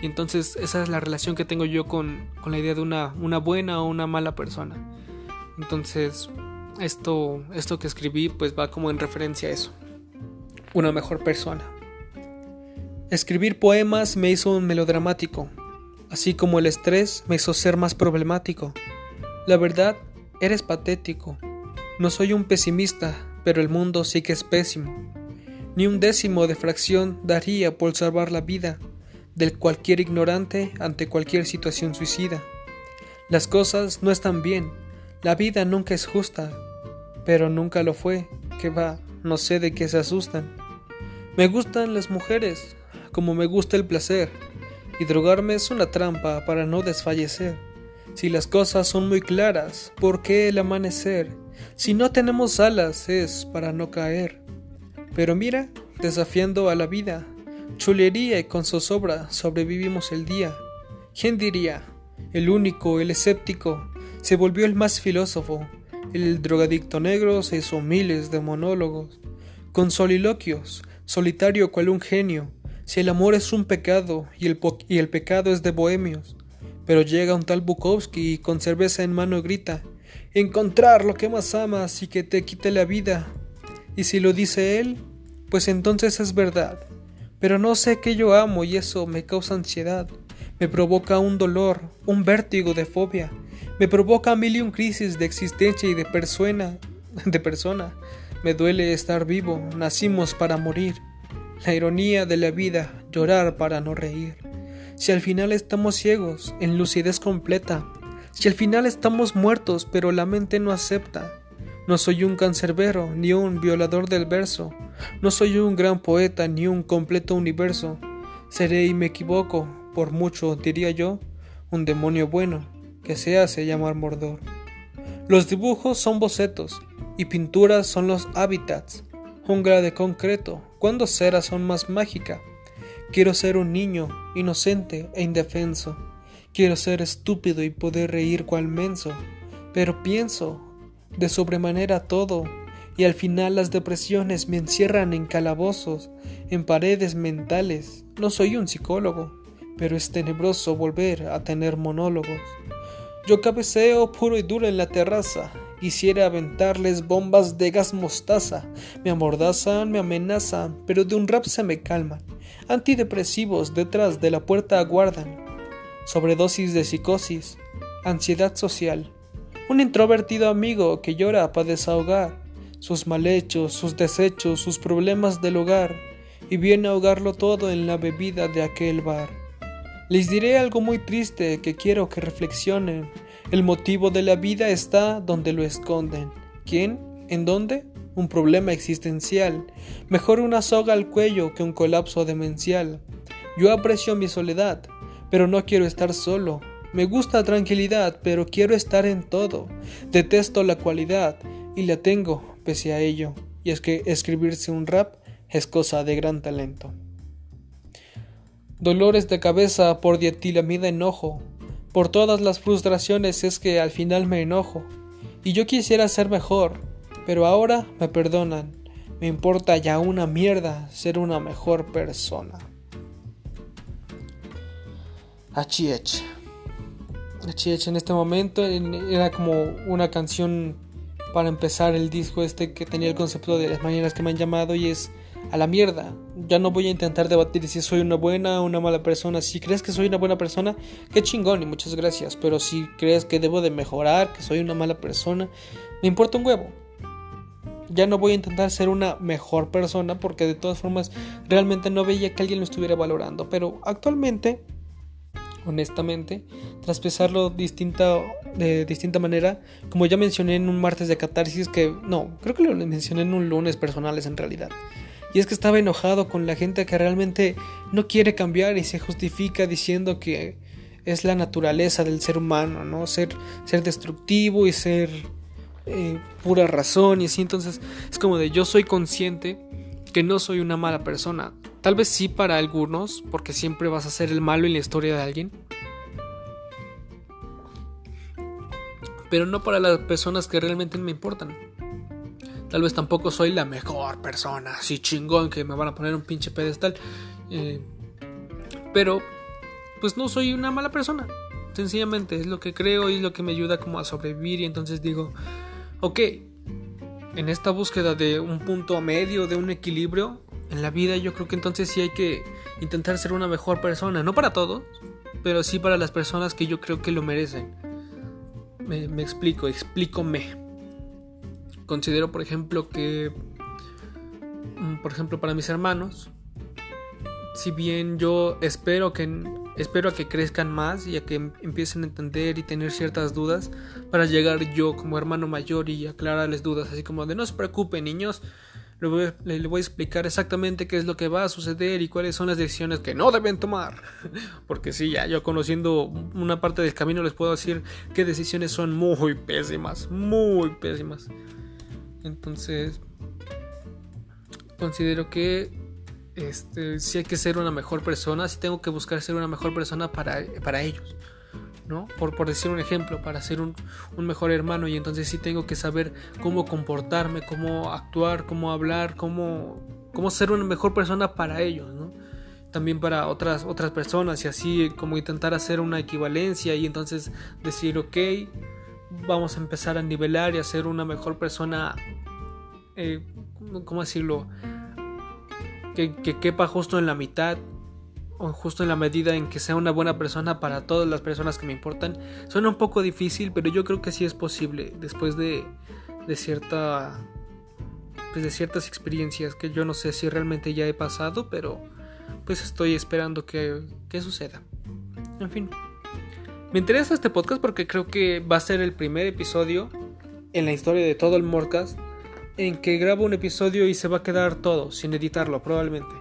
Y entonces esa es la relación que tengo yo con, con la idea de una, una buena o una mala persona. Entonces, esto, esto que escribí pues va como en referencia a eso. Una mejor persona. Escribir poemas me hizo un melodramático, así como el estrés me hizo ser más problemático. La verdad, eres patético. No soy un pesimista, pero el mundo sí que es pésimo. Ni un décimo de fracción daría por salvar la vida del cualquier ignorante ante cualquier situación suicida. Las cosas no están bien, la vida nunca es justa, pero nunca lo fue, que va, no sé de qué se asustan. Me gustan las mujeres, como me gusta el placer, y drogarme es una trampa para no desfallecer. Si las cosas son muy claras, ¿por qué el amanecer? Si no tenemos alas es para no caer. Pero mira, desafiando a la vida, chulería y con zozobra sobrevivimos el día. ¿Quién diría? El único, el escéptico, se volvió el más filósofo. El drogadicto negro se hizo miles de monólogos, con soliloquios, solitario cual un genio, si el amor es un pecado y el, pecado es de bohemios. Pero llega un tal Bukowski y con cerveza en mano grita, encontrar lo que más amas y que te quite la vida. Y si lo dice él, pues entonces es verdad. Pero no sé qué yo amo y eso me causa ansiedad, me provoca un dolor, un vértigo de fobia, me provoca mil y un crisis de existencia y de persona, de persona. Me duele estar vivo, nacimos para morir. La ironía de la vida, llorar para no reír. Si al final estamos ciegos, en lucidez completa. Si al final estamos muertos, pero la mente no acepta. No soy un cancerbero, ni un violador del verso. No soy un gran poeta, ni un completo universo. Seré y me equivoco, por mucho, diría yo, un demonio bueno, que se hace llamar Mordor. Los dibujos son bocetos, y pinturas son los hábitats. Jungla de concreto, ¿Cuándo será son más mágica? Quiero ser un niño, inocente e indefenso. Quiero ser estúpido y poder reír cual menso. Pero pienso de sobremanera todo, y al final las depresiones me encierran en calabozos, en paredes mentales. No soy un psicólogo, pero es tenebroso volver a tener monólogos. Yo cabeceo puro y duro en la terraza, Quisiera aventarles bombas de gas mostaza. Me amordazan, me amenazan, pero de un rap se me calman. Antidepresivos detrás de la puerta aguardan. Sobredosis de psicosis. Ansiedad social. Un introvertido amigo que llora para desahogar sus malhechos, sus desechos, sus problemas del hogar y viene a ahogarlo todo en la bebida de aquel bar. Les diré algo muy triste que quiero que reflexionen el motivo de la vida está donde lo esconden. ¿Quién? ¿En dónde? Un problema existencial. Mejor una soga al cuello que un colapso demencial. Yo aprecio mi soledad, pero no quiero estar solo. Me gusta tranquilidad, pero quiero estar en todo. Detesto la cualidad y la tengo pese a ello. Y es que escribirse un rap es cosa de gran talento. Dolores de cabeza por dietilamida enojo, por todas las frustraciones es que al final me enojo. Y yo quisiera ser mejor, pero ahora me perdonan. Me importa ya una mierda ser una mejor persona. Achiech. Achiech en este momento era como una canción para empezar el disco este que tenía el concepto de las mañanas que me han llamado y es a la mierda. Ya no voy a intentar debatir si soy una buena o una mala persona. Si crees que soy una buena persona, qué chingón y muchas gracias. Pero si crees que debo de mejorar, que soy una mala persona, me importa un huevo. Ya no voy a intentar ser una mejor persona porque de todas formas realmente no veía que alguien lo estuviera valorando. Pero actualmente, honestamente, tras pensarlo de distinta manera, como ya mencioné en un martes de catarsis que... No, creo que lo mencioné en un lunes personales en realidad. Y es que estaba enojado con la gente que realmente no quiere cambiar y se justifica diciendo que es la naturaleza del ser humano, ¿no? Ser, ser destructivo y ser eh, pura razón y así. Entonces es como de yo soy consciente que no soy una mala persona. Tal vez sí para algunos, porque siempre vas a ser el malo en la historia de alguien. Pero no para las personas que realmente me importan. Tal vez tampoco soy la mejor persona, así chingón que me van a poner un pinche pedestal. Eh, pero, pues no soy una mala persona. Sencillamente es lo que creo y es lo que me ayuda como a sobrevivir. Y entonces digo, ok, en esta búsqueda de un punto medio, de un equilibrio en la vida, yo creo que entonces sí hay que intentar ser una mejor persona. No para todos, pero sí para las personas que yo creo que lo merecen. Me, me explico, explícome. Considero, por ejemplo, que, mm, por ejemplo, para mis hermanos, si bien yo espero que espero a que crezcan más y a que em, empiecen a entender y tener ciertas dudas para llegar yo como hermano mayor y aclararles dudas así como de no se preocupen niños le voy, voy, a explicar exactamente qué es lo que va a suceder y cuáles son las decisiones que no deben tomar. Porque sí, ya yo conociendo una parte del camino les puedo decir qué decisiones son muy pésimas, muy pésimas. Entonces, considero que este, si hay que ser una mejor persona, si tengo que buscar ser una mejor persona para, para ellos, ¿no? Por, por, decir un ejemplo, para ser un, un, mejor hermano y entonces sí tengo que saber cómo comportarme, cómo actuar, cómo hablar, cómo, cómo ser una mejor persona para ellos, ¿no? También para otras, otras personas y así como intentar hacer una equivalencia y entonces decir, ok, vamos a empezar a nivelar y a ser una mejor persona, eh, ¿cómo decirlo? Que, que, quepa justo en la mitad o justo en la medida en que sea una buena persona para todas las personas que me importan. Suena un poco difícil, pero yo creo que sí es posible después de, de cierta... Pues de ciertas experiencias que yo no sé si realmente ya he pasado, pero pues estoy esperando que, que suceda. En fin. Me interesa este podcast porque creo que va a ser el primer episodio en la historia de todo el Mordcast en que grabo un episodio y se va a quedar todo, sin editarlo probablemente.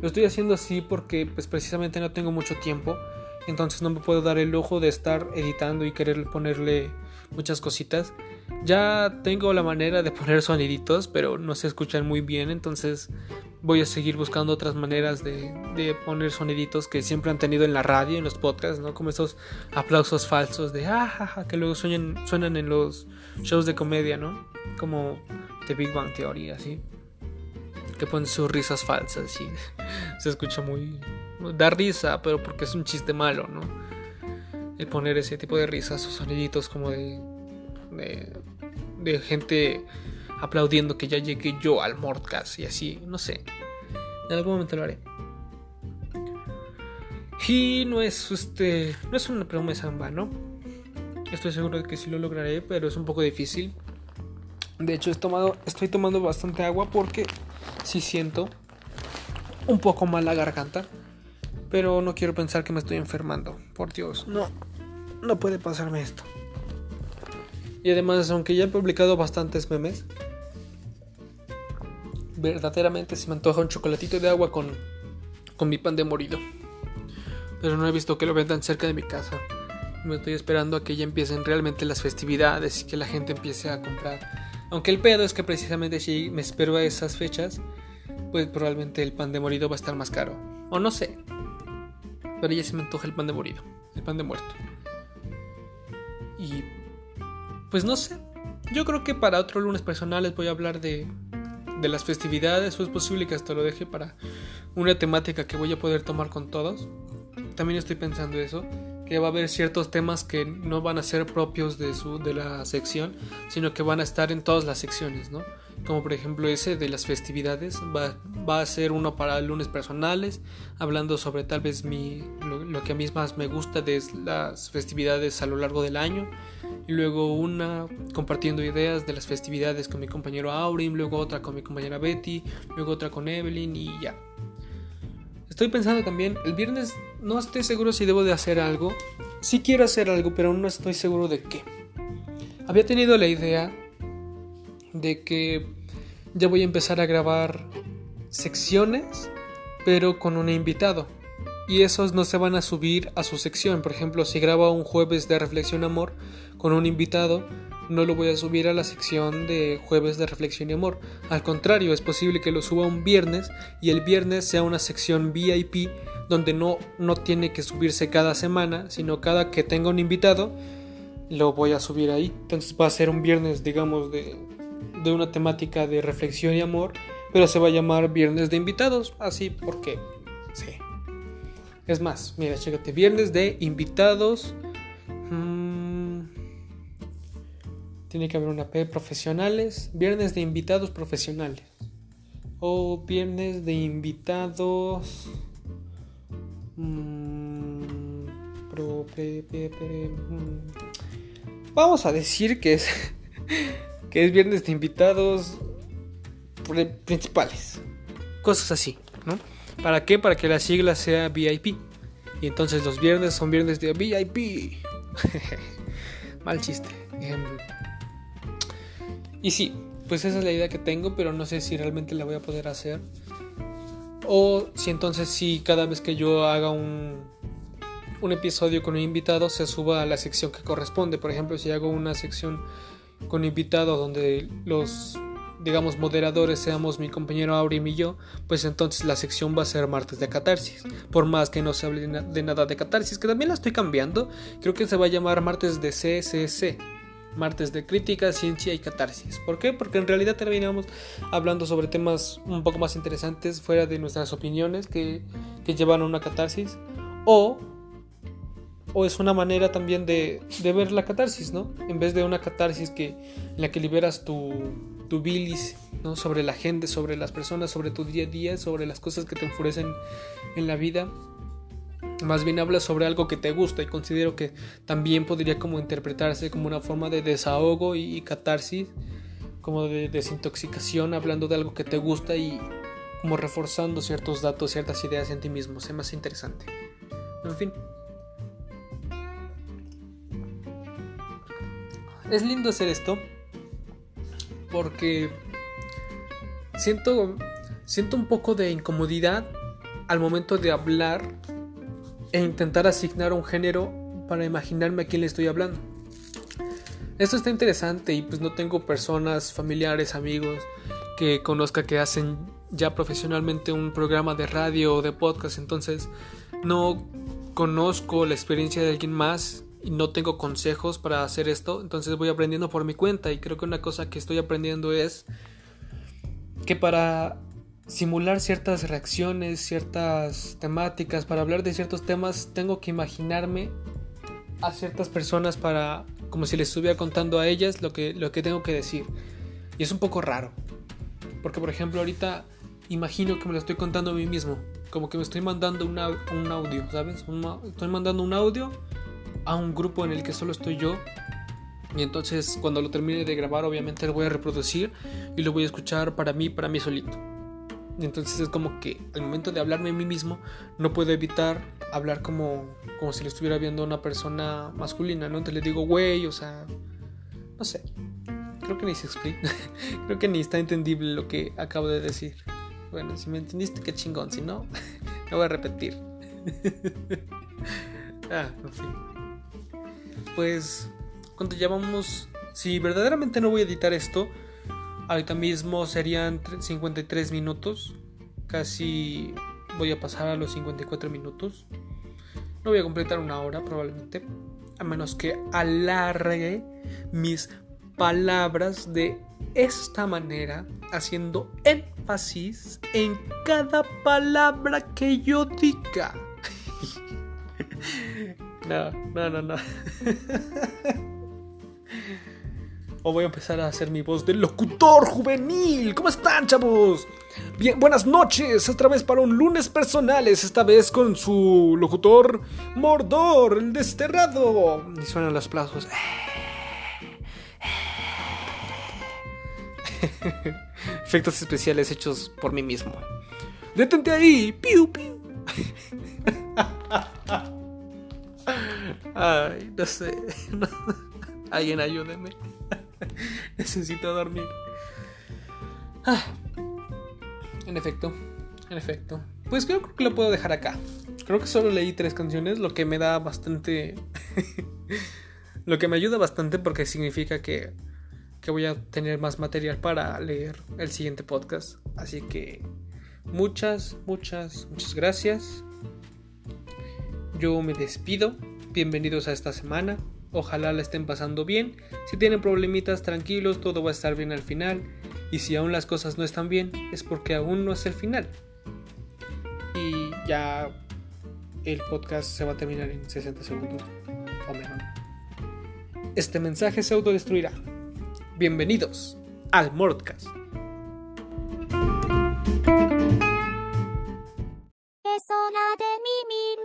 Lo estoy haciendo así porque pues precisamente no tengo mucho tiempo, entonces no me puedo dar el lujo de estar editando y querer ponerle muchas cositas. Ya tengo la manera de poner soniditos, pero no se escuchan muy bien, entonces voy a seguir buscando otras maneras de, de, poner soniditos que siempre han tenido en la radio, en los podcasts, ¿no? Como esos aplausos falsos de ah, que luego suenan, suenan en los shows de comedia, ¿no? Como The Big Bang Theory, así. Que ponen sus risas falsas y se escucha muy... Da risa, pero porque es un chiste malo, ¿no? El poner ese tipo de risas o soniditos como de de, de gente aplaudiendo que ya llegué yo al Mordcast y así, no sé. En algún momento lo haré. Y no es este. No es una promesa en vano. Estoy seguro de que sí lo lograré, pero es un poco difícil. De hecho, he tomado, estoy tomando bastante agua porque sí siento un poco mal la garganta. Pero no quiero pensar que me estoy enfermando. Por Dios, no. No puede pasarme esto. Y además, aunque ya he publicado bastantes memes, verdaderamente se me antoja un chocolatito de agua con, con mi pan de morido. Pero no he visto que lo vendan cerca de mi casa. Me estoy esperando a que ya empiecen realmente las festividades y que la gente empiece a comprar. Aunque el pedo es que precisamente si me espero a esas fechas, pues probablemente el pan de morido va a estar más caro. O no sé. Pero ya se me antoja el pan de morido. El pan de muerto. Y pues no sé. Yo creo que para otro lunes personal les voy a hablar de, de las festividades o es posible que hasta lo deje para una temática que voy a poder tomar con todos. También estoy pensando eso, que va a haber ciertos temas que no van a ser propios de, su, de la sección, sino que van a estar en todas las secciones, ¿no? Como por ejemplo ese de las festividades, va, va a ser uno para lunes personales, hablando sobre tal vez mi, lo, lo que a mí más me gusta de las festividades a lo largo del año y luego una compartiendo ideas de las festividades con mi compañero Aurim, luego otra con mi compañera Betty, luego otra con Evelyn y ya. Estoy pensando también, el viernes no estoy seguro si debo de hacer algo. Sí quiero hacer algo, pero no estoy seguro de qué. Había tenido la idea de que ya voy a empezar a grabar secciones, pero con un invitado y esos no se van a subir a su sección. Por ejemplo, si grabo un jueves de reflexión amor con un invitado, no lo voy a subir a la sección de jueves de reflexión y amor. Al contrario, es posible que lo suba un viernes y el viernes sea una sección VIP donde no, no tiene que subirse cada semana, sino cada que tenga un invitado lo voy a subir ahí. Entonces va a ser un viernes, digamos, de, de una temática de reflexión y amor, pero se va a llamar viernes de invitados, así porque sí. Es más, mira, chécate, viernes de invitados. Mm, tiene que haber una P profesionales. Viernes de invitados profesionales. O viernes de invitados. Mm, mm. vamos a decir que es. que es viernes de invitados principales. Cosas así, ¿no? ¿Para qué? Para que la sigla sea VIP. Y entonces los viernes son viernes de VIP. Mal chiste. Em, y sí, pues esa es la idea que tengo, pero no sé si realmente la voy a poder hacer. O si entonces si cada vez que yo haga un, un episodio con un invitado se suba a la sección que corresponde. Por ejemplo, si hago una sección con invitado donde los digamos, moderadores seamos mi compañero Aurim y yo, pues entonces la sección va a ser martes de catarsis. Por más que no se hable de nada de catarsis, que también la estoy cambiando, creo que se va a llamar martes de CCC. Martes de crítica, ciencia y catarsis. ¿Por qué? Porque en realidad terminamos hablando sobre temas un poco más interesantes fuera de nuestras opiniones que, que llevan a una catarsis. O o es una manera también de, de, ver la catarsis, ¿no? En vez de una catarsis que, en la que liberas tu, tu bilis, ¿no? Sobre la gente, sobre las personas, sobre tu día a día, sobre las cosas que te enfurecen en la vida. Más bien habla sobre algo que te gusta y considero que también podría como interpretarse como una forma de desahogo y, catarsis, como de desintoxicación, hablando de algo que te gusta y como reforzando ciertos datos, ciertas ideas en ti mismo. Sea más interesante. En fin. Es lindo hacer esto porque siento, siento un poco de incomodidad al momento de hablar e intentar asignar un género para imaginarme a quién le estoy hablando. Esto está interesante y pues no tengo personas, familiares, amigos que conozca que hacen ya profesionalmente un programa de radio o de podcast, entonces no conozco la experiencia de alguien más no tengo consejos para hacer esto, entonces voy aprendiendo por mi cuenta y creo que una cosa que estoy aprendiendo es que para simular ciertas reacciones, ciertas temáticas, para hablar de ciertos temas, tengo que imaginarme a ciertas personas para como si les estuviera contando a ellas lo que, lo que tengo que decir. Y es un poco raro. Porque por ejemplo ahorita imagino que me lo estoy contando a mí mismo. Como que me estoy mandando un audio, ¿sabes? estoy mandando un audio a un grupo en el que solo estoy yo. Y entonces cuando lo termine de grabar obviamente lo voy a reproducir y lo voy a escuchar para mí, para mí solito. Y entonces es como que al momento de hablarme a mí mismo no puedo evitar hablar como, como si le estuviera viendo a una persona masculina, ¿no? Entonces le digo, güey, o sea, no sé. Creo que ni se explica. Creo que ni está entendible lo que acabo de decir. Bueno, si me entendiste, qué chingón. Si no, me voy a repetir. ah, en fin pues cuando llamamos, si verdaderamente no voy a editar esto, ahorita mismo serían 53 minutos, casi voy a pasar a los 54 minutos. No voy a completar una hora probablemente, a menos que alargue mis palabras de esta manera, haciendo énfasis en cada palabra que yo diga. No, no, no, no. o voy a empezar a hacer mi voz de locutor juvenil. ¿Cómo están, chavos? Bien, buenas noches. Otra vez para un lunes personales. Esta vez con su locutor Mordor, el desterrado. Y suenan los plazos. Efectos especiales hechos por mí mismo. Detente ahí. Piu, piu. Ay, no sé. Alguien ayúdeme. Necesito dormir. Ah. En efecto, en efecto. Pues creo que lo puedo dejar acá. Creo que solo leí tres canciones, lo que me da bastante. Lo que me ayuda bastante porque significa que, que voy a tener más material para leer el siguiente podcast. Así que muchas, muchas, muchas gracias. Yo me despido. Bienvenidos a esta semana. Ojalá la estén pasando bien. Si tienen problemitas, tranquilos, todo va a estar bien al final. Y si aún las cosas no están bien, es porque aún no es el final. Y ya el podcast se va a terminar en 60 segundos o menos. Este mensaje se autodestruirá. Bienvenidos al Mordcast. Es hora de mimir